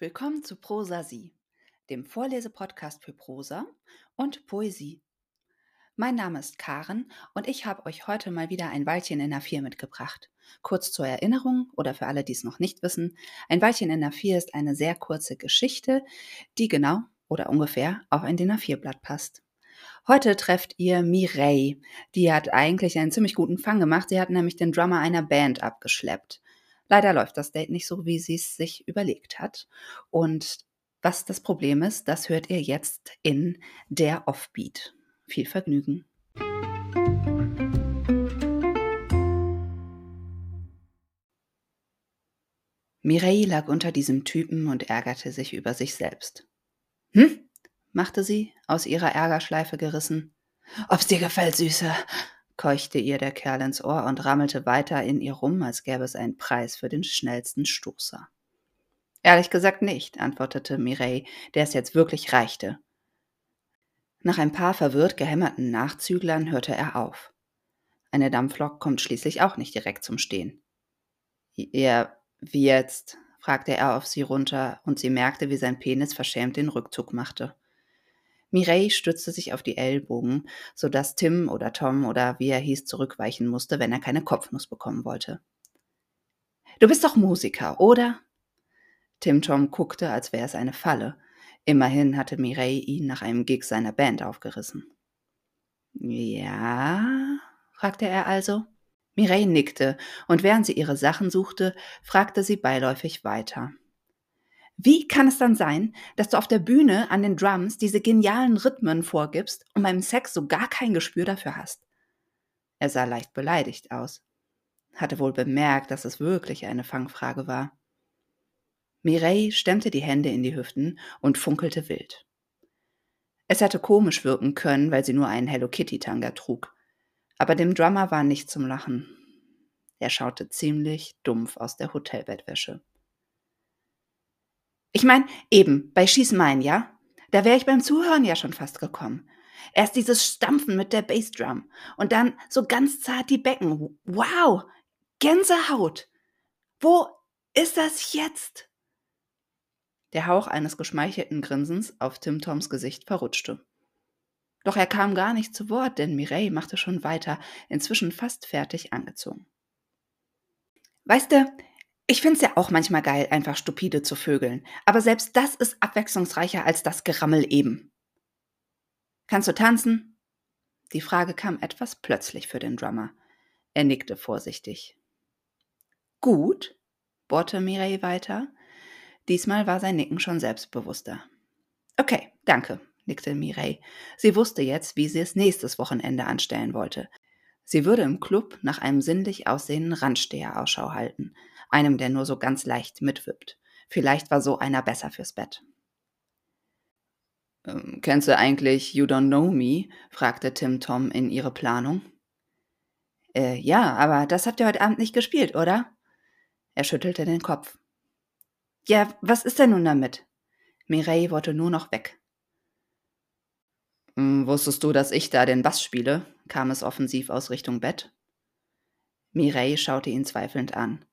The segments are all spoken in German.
Willkommen zu Prosa Sie, dem Vorlesepodcast für Prosa und Poesie. Mein Name ist Karen und ich habe euch heute mal wieder ein Weilchen in der Vier mitgebracht. Kurz zur Erinnerung oder für alle, die es noch nicht wissen, ein Weilchen in der Vier ist eine sehr kurze Geschichte, die genau oder ungefähr auf ein DIN A4-Blatt passt. Heute trefft ihr Mireille. Die hat eigentlich einen ziemlich guten Fang gemacht. Sie hat nämlich den Drummer einer Band abgeschleppt. Leider läuft das Date nicht so, wie sie es sich überlegt hat. Und was das Problem ist, das hört ihr jetzt in der Offbeat. Viel Vergnügen. Mireille lag unter diesem Typen und ärgerte sich über sich selbst. Hm? machte sie, aus ihrer Ärgerschleife gerissen. Ob's dir gefällt, Süße, keuchte ihr der Kerl ins Ohr und rammelte weiter in ihr rum, als gäbe es einen Preis für den schnellsten Stoßer. Ehrlich gesagt nicht, antwortete Mireille, der es jetzt wirklich reichte. Nach ein paar verwirrt gehämmerten Nachzüglern hörte er auf. Eine Dampflok kommt schließlich auch nicht direkt zum Stehen. Ja, wie jetzt? fragte er auf sie runter, und sie merkte, wie sein Penis verschämt den Rückzug machte. Mireille stützte sich auf die Ellbogen, so dass Tim oder Tom oder wie er hieß zurückweichen musste, wenn er keine Kopfnuss bekommen wollte. Du bist doch Musiker, oder? Tim Tom guckte, als wäre es eine Falle. Immerhin hatte Mireille ihn nach einem Gig seiner Band aufgerissen. Ja? fragte er also. Mireille nickte, und während sie ihre Sachen suchte, fragte sie beiläufig weiter. Wie kann es dann sein, dass du auf der Bühne an den Drums diese genialen Rhythmen vorgibst und beim Sex so gar kein Gespür dafür hast? Er sah leicht beleidigt aus, hatte wohl bemerkt, dass es wirklich eine Fangfrage war. Mireille stemmte die Hände in die Hüften und funkelte wild. Es hätte komisch wirken können, weil sie nur einen Hello Kitty Tanga trug. Aber dem Drummer war nicht zum Lachen. Er schaute ziemlich dumpf aus der Hotelbettwäsche. Ich meine, eben, bei Schieß mein, ja? Da wäre ich beim Zuhören ja schon fast gekommen. Erst dieses Stampfen mit der Bassdrum und dann so ganz zart die Becken. Wow! Gänsehaut! Wo ist das jetzt? Der Hauch eines geschmeichelten Grinsens auf Tim Toms Gesicht verrutschte. Doch er kam gar nicht zu Wort, denn Mireille machte schon weiter, inzwischen fast fertig angezogen. Weißt du, ich finde es ja auch manchmal geil, einfach stupide zu vögeln. Aber selbst das ist abwechslungsreicher als das Gerammel eben. Kannst du tanzen? Die Frage kam etwas plötzlich für den Drummer. Er nickte vorsichtig. Gut, bohrte Mireille weiter. Diesmal war sein Nicken schon selbstbewusster. Okay, danke, nickte Mireille. Sie wusste jetzt, wie sie es nächstes Wochenende anstellen wollte. Sie würde im Club nach einem sinnlich aussehenden Randsteher Ausschau halten, einem, der nur so ganz leicht mitwippt. Vielleicht war so einer besser fürs Bett. Ähm, kennst du eigentlich You Don't Know Me? fragte Tim Tom in ihre Planung. Äh, ja, aber das habt ihr heute Abend nicht gespielt, oder? Er schüttelte den Kopf. Ja, was ist denn nun damit? Mireille wollte nur noch weg. Hm, wusstest du, dass ich da den Bass spiele? kam es offensiv aus Richtung Bett. Mireille schaute ihn zweifelnd an.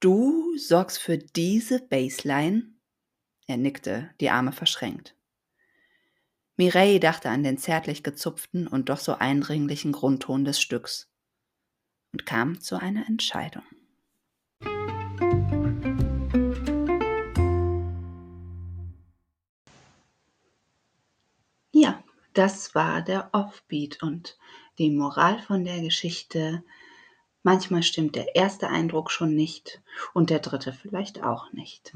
Du sorgst für diese Baseline? Er nickte, die Arme verschränkt. Mireille dachte an den zärtlich gezupften und doch so eindringlichen Grundton des Stücks und kam zu einer Entscheidung. Ja, das war der Offbeat und die Moral von der Geschichte Manchmal stimmt der erste Eindruck schon nicht und der dritte vielleicht auch nicht.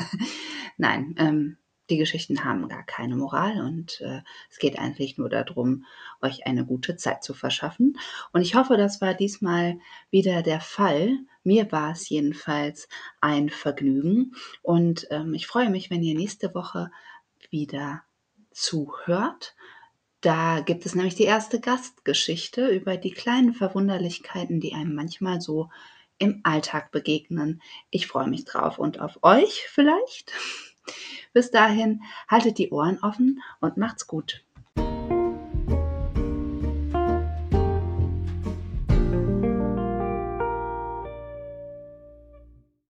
Nein, ähm, die Geschichten haben gar keine Moral und äh, es geht eigentlich nur darum, euch eine gute Zeit zu verschaffen. Und ich hoffe, das war diesmal wieder der Fall. Mir war es jedenfalls ein Vergnügen und ähm, ich freue mich, wenn ihr nächste Woche wieder zuhört. Da gibt es nämlich die erste Gastgeschichte über die kleinen Verwunderlichkeiten, die einem manchmal so im Alltag begegnen. Ich freue mich drauf und auf euch vielleicht. Bis dahin, haltet die Ohren offen und macht's gut.